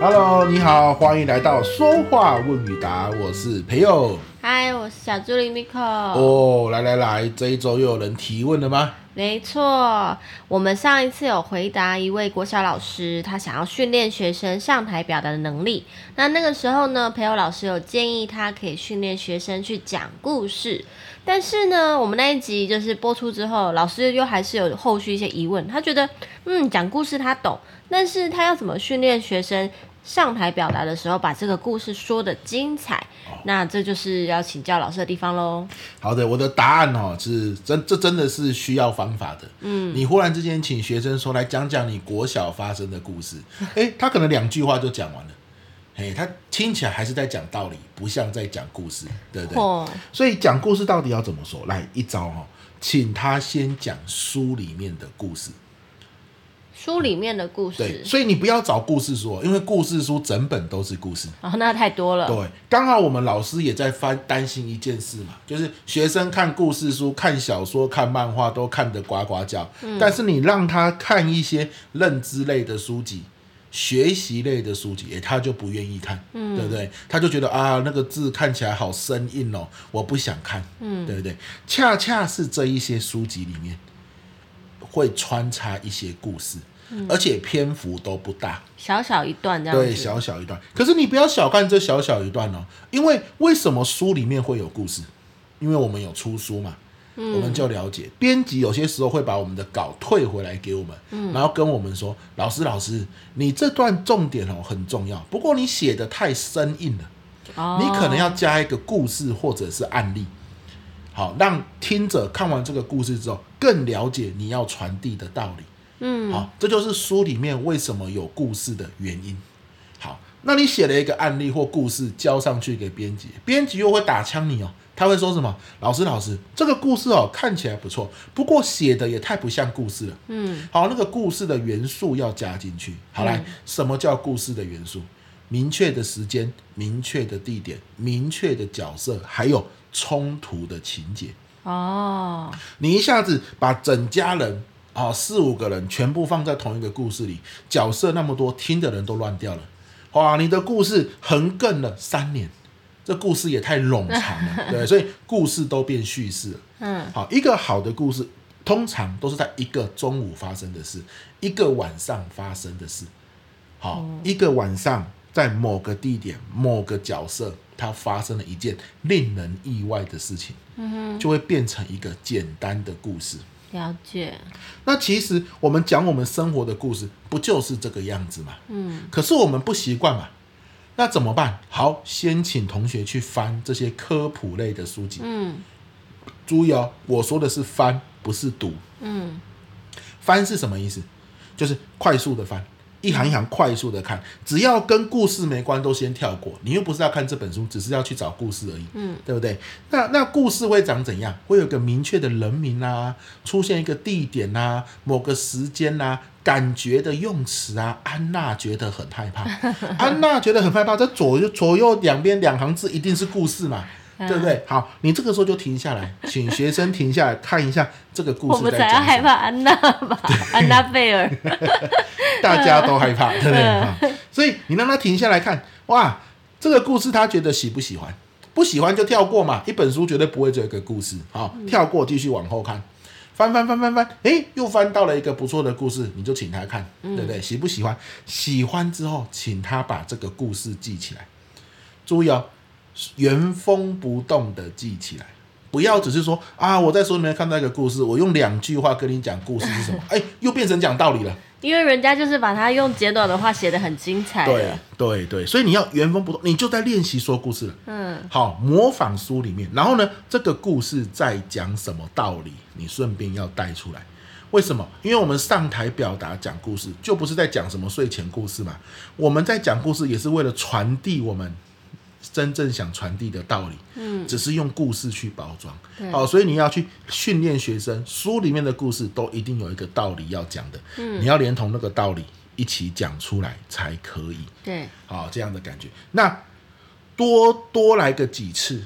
Hello，你好，欢迎来到说话问与答，我是培佑。嗨，我是小助理 Miko。哦，来来来，这一周又有人提问了吗？没错，我们上一次有回答一位国小老师，他想要训练学生上台表达的能力。那那个时候呢，培祐老师有建议他可以训练学生去讲故事。但是呢，我们那一集就是播出之后，老师又还是有后续一些疑问。他觉得，嗯，讲故事他懂，但是他要怎么训练学生？上台表达的时候，把这个故事说的精彩，哦，那这就是要请教老师的地方喽。好的，我的答案哦是真，这真的是需要方法的。嗯，你忽然之间请学生说，来讲讲你国小发生的故事，诶，他可能两句话就讲完了，诶，他听起来还是在讲道理，不像在讲故事，对不对？哦，所以讲故事到底要怎么说？来一招哦，请他先讲书里面的故事。书里面的故事，对，所以你不要找故事书，因为故事书整本都是故事哦，那太多了。对，刚好我们老师也在翻担心一件事嘛，就是学生看故事书、看小说、看漫画都看得呱呱叫，嗯，但是你让他看一些认知类的书籍、学习类的书籍，诶，他就不愿意看，嗯，对不对？他就觉得啊，那个字看起来好生硬哦，我不想看，嗯，对不对？恰恰是这一些书籍里面会穿插一些故事。而且篇幅都不大，小小一段这样子。对，小小一段。可是你不要小看这小小一段哦，因为为什么书里面会有故事？因为我们有出书嘛，嗯、我们就了解编辑有些时候会把我们的稿退回来给我们，嗯、然后跟我们说：“老师，老师，你这段重点哦很重要，不过你写的太生硬了，哦、你可能要加一个故事或者是案例，好让听者看完这个故事之后更了解你要传递的道理。”嗯，好，这就是书里面为什么有故事的原因。好，那你写了一个案例或故事交上去给编辑，编辑又会打枪你哦，他会说什么？老师，老师，这个故事哦看起来不错，不过写的也太不像故事了。嗯，好，那个故事的元素要加进去。好，来，什么叫故事的元素？明确的时间、明确的地点、明确的角色，还有冲突的情节。哦，你一下子把整家人。啊，四五个人全部放在同一个故事里，角色那么多，听的人都乱掉了。哇，你的故事横亘了三年，这故事也太冗长了，对，所以故事都变叙事了。嗯，好，一个好的故事通常都是在一个中午发生的事，一个晚上发生的事。好，一个晚上在某个地点、某个角色，它发生了一件令人意外的事情，嗯哼，就会变成一个简单的故事。了解。那其实我们讲我们生活的故事，不就是这个样子吗？嗯。可是我们不习惯嘛，那怎么办？好，先请同学去翻这些科普类的书籍。嗯。注意哦，我说的是翻，不是读。嗯。翻是什么意思？就是快速的翻。一行一行快速的看，只要跟故事没关，都先跳过。你又不是要看这本书，只是要去找故事而已，嗯，对不对？那那故事会长怎样？会有个明确的人名啊，出现一个地点啊，某个时间啊，感觉的用词啊。安娜觉得很害怕，安娜觉得很害怕。这左右左右两边两行字一定是故事嘛。对不对？好，你这个时候就停下来，请学生停下来看一下这个故事。我们才要害怕安娜吧？安娜贝尔，大家都害怕，对不对？所以你让他停下来看，哇，这个故事他觉得喜不喜欢？不喜欢就跳过嘛。一本书绝对不会只有一个故事，好，跳过继续往后看，翻翻翻翻翻，诶，又翻到了一个不错的故事，你就请他看，对不对？喜不喜欢？喜欢之后，请他把这个故事记起来。注意哦。原封不动的记起来，不要只是说啊，我在书里面看到一个故事，我用两句话跟你讲故事是什么？哎，又变成讲道理了。因为人家就是把它用简短的话写得很精彩。对对对，所以你要原封不动，你就在练习说故事了。嗯，好，模仿书里面，然后呢，这个故事在讲什么道理？你顺便要带出来。为什么？因为我们上台表达讲故事，就不是在讲什么睡前故事嘛。我们在讲故事也是为了传递我们。真正想传递的道理，嗯，只是用故事去包装，好，所以你要去训练学生，书里面的故事都一定有一个道理要讲的，嗯，你要连同那个道理一起讲出来才可以，对，好，这样的感觉，那多多来个几次，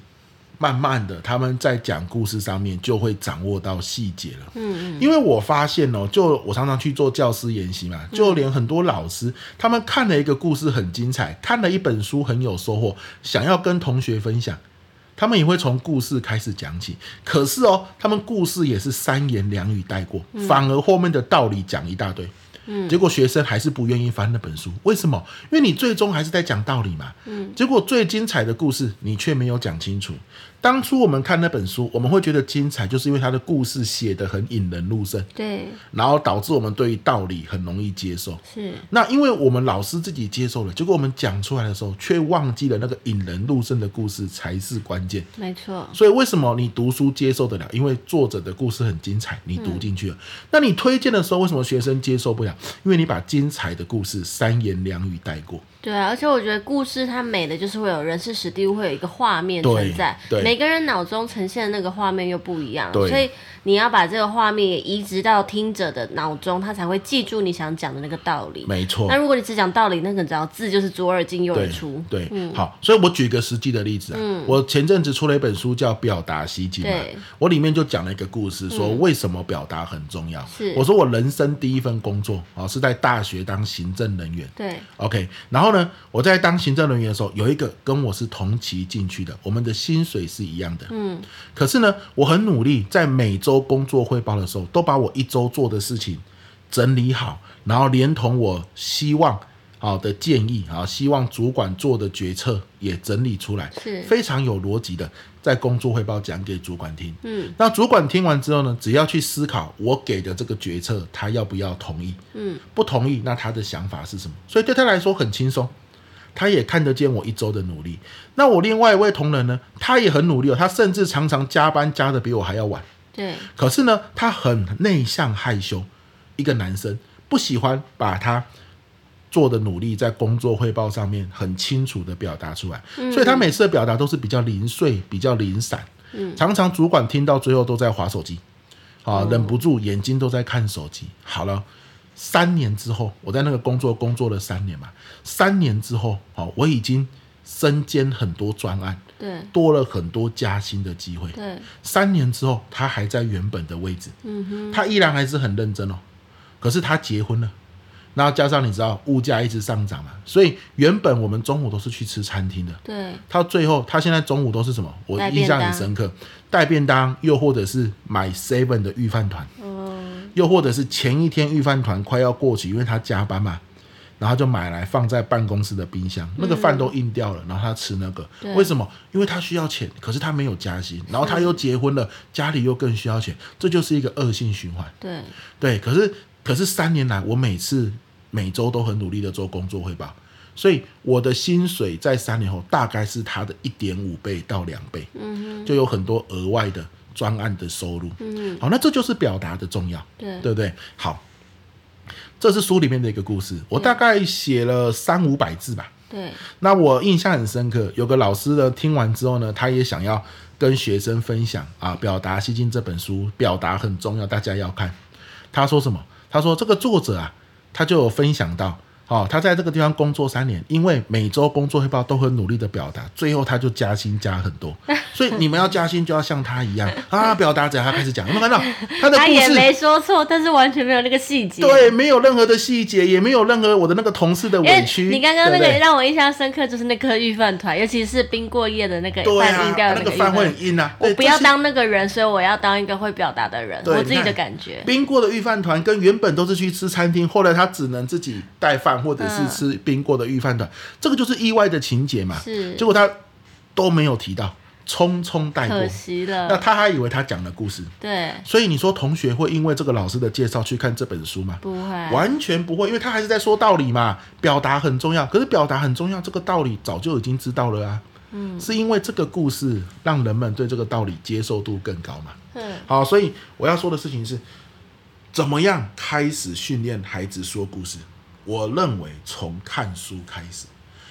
慢慢的他们在讲故事上面就会掌握到细节了。嗯嗯，因为我发现哦，就我常常去做教师研习嘛，就连很多老师，他们看了一个故事很精彩，看了一本书很有收获，想要跟同学分享，他们也会从故事开始讲起。可是哦，他们故事也是三言两语带过，反而后面的道理讲一大堆。嗯，结果学生还是不愿意翻那本书，为什么？因为你最终还是在讲道理嘛。嗯，结果最精彩的故事你却没有讲清楚。当初我们看那本书，我们会觉得精彩，就是因为他的故事写得很引人入胜。对，然后导致我们对于道理很容易接受。是，那因为我们老师自己接受了，结果我们讲出来的时候，却忘记了那个引人入胜的故事才是关键。没错。所以为什么你读书接受得了？因为作者的故事很精彩，你读进去了。嗯、那你推荐的时候，为什么学生接受不了？因为你把精彩的故事三言两语带过。对啊，而且我觉得故事它美的就是会有人事史地物，会有一个画面存在。每个人脑中呈现的那个画面又不一样，所以你要把这个画面移植到听者的脑中，他才会记住你想讲的那个道理。没错。那如果你只讲道理，那个只要字就是左耳进右耳出。对，好，所以我举个实际的例子啊，嗯、我前阵子出了一本书叫《表达吸睛》嘛，对我里面就讲了一个故事，说为什么表达很重要。是、嗯，我说我人生第一份工作啊是在大学当行政人员。对，OK，然后呢，我在当行政人员的时候，有一个跟我是同期进去的，我们的薪水是一样的。嗯，可是呢，我很努力，在每周工作汇报的时候，都把我一周做的事情整理好，然后连同我希望好的建议啊，希望主管做的决策也整理出来，是非常有逻辑的，在工作汇报讲给主管听。嗯，那主管听完之后呢，只要去思考我给的这个决策，他要不要同意？嗯，不同意，那他的想法是什么？所以对他来说很轻松。他也看得见我一周的努力，那我另外一位同仁呢，他也很努力哦，他甚至常常加班加的比我还要晚。对，可是呢，他很内向害羞，一个男生不喜欢把他做的努力在工作汇报上面很清楚的表达出来，嗯、所以他每次的表达都是比较零碎、比较零散。嗯，常常主管听到最后都在划手机，啊，忍不住眼睛都在看手机。好了。三年之后，我在那个工作工作了三年嘛。三年之后，好，我已经身兼很多专案，对，多了很多加薪的机会。对，三年之后，他还在原本的位置，嗯哼，他依然还是很认真哦。可是他结婚了，然后加上你知道物价一直上涨嘛，所以原本我们中午都是去吃餐厅的，对，他最后他现在中午都是什么？我印象很深刻，带便当，又或者是买 seven 的御饭团。又或者是前一天御饭团快要过期，因为他加班嘛，然后就买来放在办公室的冰箱，那个饭都硬掉了，然后他吃那个，为什么？因为他需要钱，可是他没有加薪，然后他又结婚了，家里又更需要钱，这就是一个恶性循环。对对，可是可是三年来，我每次每周都很努力的做工作汇报，所以我的薪水在三年后大概是他的一点五倍到两倍，嗯哼，就有很多额外的。专案的收入，嗯，好，那这就是表达的重要，对，对不对？好，这是书里面的一个故事，我大概写了三五百字吧，对。那我印象很深刻，有个老师呢，听完之后呢，他也想要跟学生分享啊，《表达西经》这本书，表达很重要，大家要看。他说什么？他说这个作者啊，他就有分享到。哦，他在这个地方工作三年，因为每周工作汇报都很努力的表达，最后他就加薪加很多。所以你们要加薪就要像他一样 啊，表达者他开始讲，有没有看到他的故事？他 也没说错，但是完全没有那个细节。对，没有任何的细节，也没有任何我的那个同事的委屈。你刚刚那个让我印象深刻，就是那颗预饭团，尤其是冰过夜的那个饭硬掉的那个饭，那个饭会很硬啊。我不要当那个人，所以我要当一个会表达的人。我自己的感觉，冰过的预饭团跟原本都是去吃餐厅，后来他只能自己带饭或者是吃。冰过的御饭团，这个就是意外的情节嘛。是，结果他都没有提到，匆匆带过。可惜了。那他还以为他讲的故事。对。所以你说同学会因为这个老师的介绍去看这本书吗？不会，完全不会，因为他还是在说道理嘛。表达很重要，可是表达很重要，这个道理早就已经知道了啊。嗯。是因为这个故事让人们对这个道理接受度更高嘛？嗯。好，所以我要说的事情是，怎么样开始训练孩子说故事？我认为从看书开始，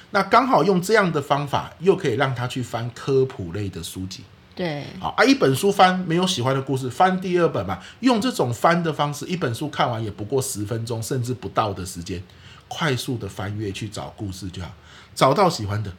那刚好用这样的方法，又可以让他去翻科普类的书籍。对，好啊，一本书翻没有喜欢的故事，翻第二本嘛，用这种翻的方式，一本书看完也不过十分钟，甚至不到的时间，快速的翻阅去找故事就好，找到喜欢的，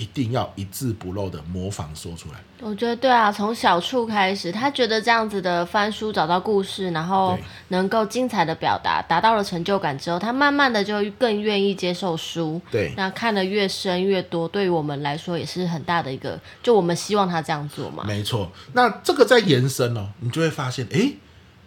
一定要一字不漏的模仿说出来。我觉得对啊，从小处开始，他觉得这样子的翻书找到故事，然后能够精彩的表达，达到了成就感之后，他慢慢的就更愿意接受书。对，那看的越深越多，对于我们来说也是很大的一个，就我们希望他这样做嘛。没错，那这个在延伸哦，你就会发现，哎，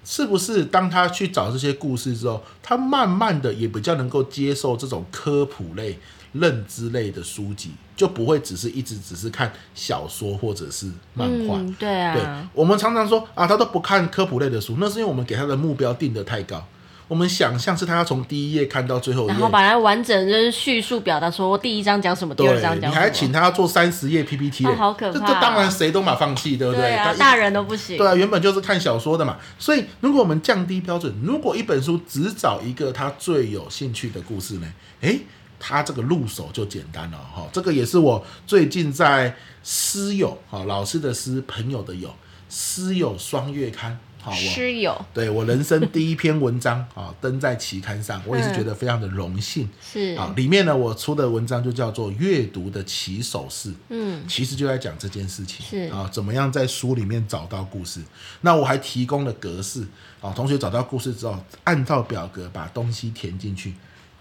是不是当他去找这些故事之后，他慢慢的也比较能够接受这种科普类。认知类的书籍就不会只是一直只是看小说或者是漫画。嗯，对啊。对，我们常常说啊，他都不看科普类的书，那是因为我们给他的目标定得太高。我们想象是他要从第一页看到最后一页，然后把它完整就是叙述表达，说第一章讲什么，第二章讲什么。你还请他要做三十页 PPT，哦，好可怕。这这当然谁都嘛放弃，对不对？对啊，大人都不行。对啊，原本就是看小说的嘛。所以如果我们降低标准，如果一本书只找一个他最有兴趣的故事呢？诶。他这个入手就简单了哈，这个也是我最近在师友哈老师的师朋友的友师友双月刊好，师友对我人生第一篇文章 啊登在期刊上，我也是觉得非常的荣幸。是啊，里面呢我出的文章就叫做阅读的起手式，嗯，其实就在讲这件事情是啊，怎么样在书里面找到故事。那我还提供了格式啊，同学找到故事之后，按照表格把东西填进去。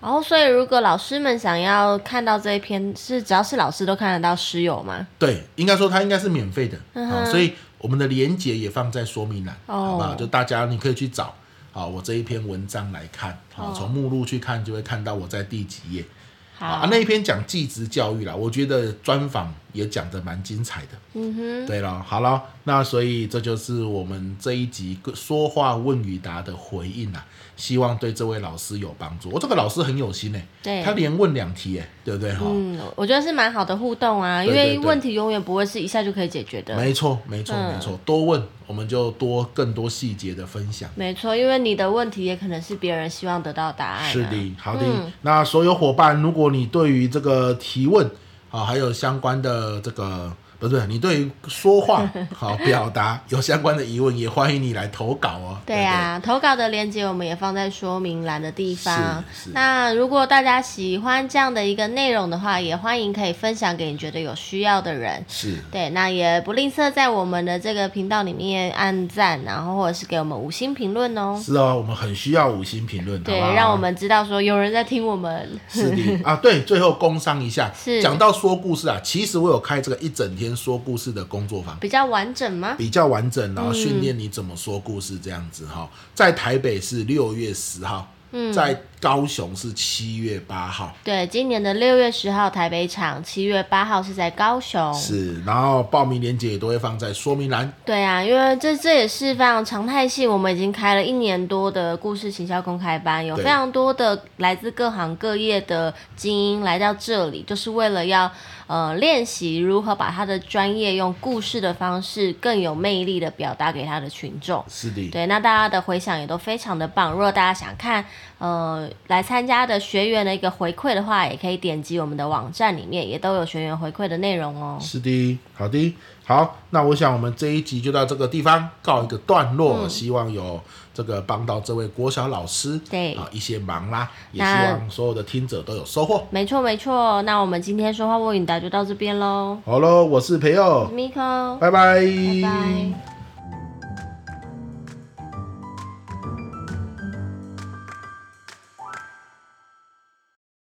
然后，所以如果老师们想要看到这一篇，是只要是老师都看得到师友吗？对，应该说它应该是免费的所以我们的连接也放在说明栏，哦、好吧？就大家你可以去找啊，我这一篇文章来看，好，从目录去看就会看到我在第几页。好啊，那一篇讲继职教育啦，我觉得专访也讲得蛮精彩的。嗯哼，对了，好了，那所以这就是我们这一集说话问与答的回应啊。希望对这位老师有帮助。我这个老师很有心诶，对，他连问两题诶，对不对哈？嗯，我觉得是蛮好的互动啊，因为问题永远不会是一下就可以解决的。没错，没错，没错，多问我们就多更多细节的分享。没错，因为你的问题也可能是别人希望得到答案。是的，好的。那所有伙伴，如果你对于这个提问啊，还有相关的这个。不是，你对于说话 好表达有相关的疑问，也欢迎你来投稿哦。对啊，对对，投稿的链接我们也放在说明栏的地方。那如果大家喜欢这样的一个内容的话，也欢迎可以分享给你觉得有需要的人。是。对，那也不吝啬在我们的这个频道里面按赞，然后或者是给我们五星评论哦。是哦，我们很需要五星评论。对，好好让我们知道说有人在听我们。是的啊，对，最后工商一下。是。讲到说故事啊，其实我有开这个一整天。说故事的工作坊比较完整吗？比较完整，然后训练你怎么说故事这样子哈。在台北是六月十号，嗯，在。高雄是七月八号，对，今年的六月十号台北场，七月八号是在高雄，是，然后报名链接也都会放在说明栏。对啊，因为这这也是非常常态性，我们已经开了一年多的故事行销公开班，有非常多的来自各行各业的精英来到这里，就是为了要呃练习如何把他的专业用故事的方式更有魅力的表达给他的群众。是的，对，那大家的回响也都非常的棒。如果大家想看呃。来参加的学员的一个回馈的话，也可以点击我们的网站里面，也都有学员回馈的内容哦。是的，好的，好，那我想我们这一集就到这个地方告一个段落，嗯、希望有这个帮到这位国小老师对啊一些忙啦，也希望所有的听者都有收获。没错没错，那我们今天说话问与答就到这边喽。好喽，我是培佑，Miko，拜拜，拜拜。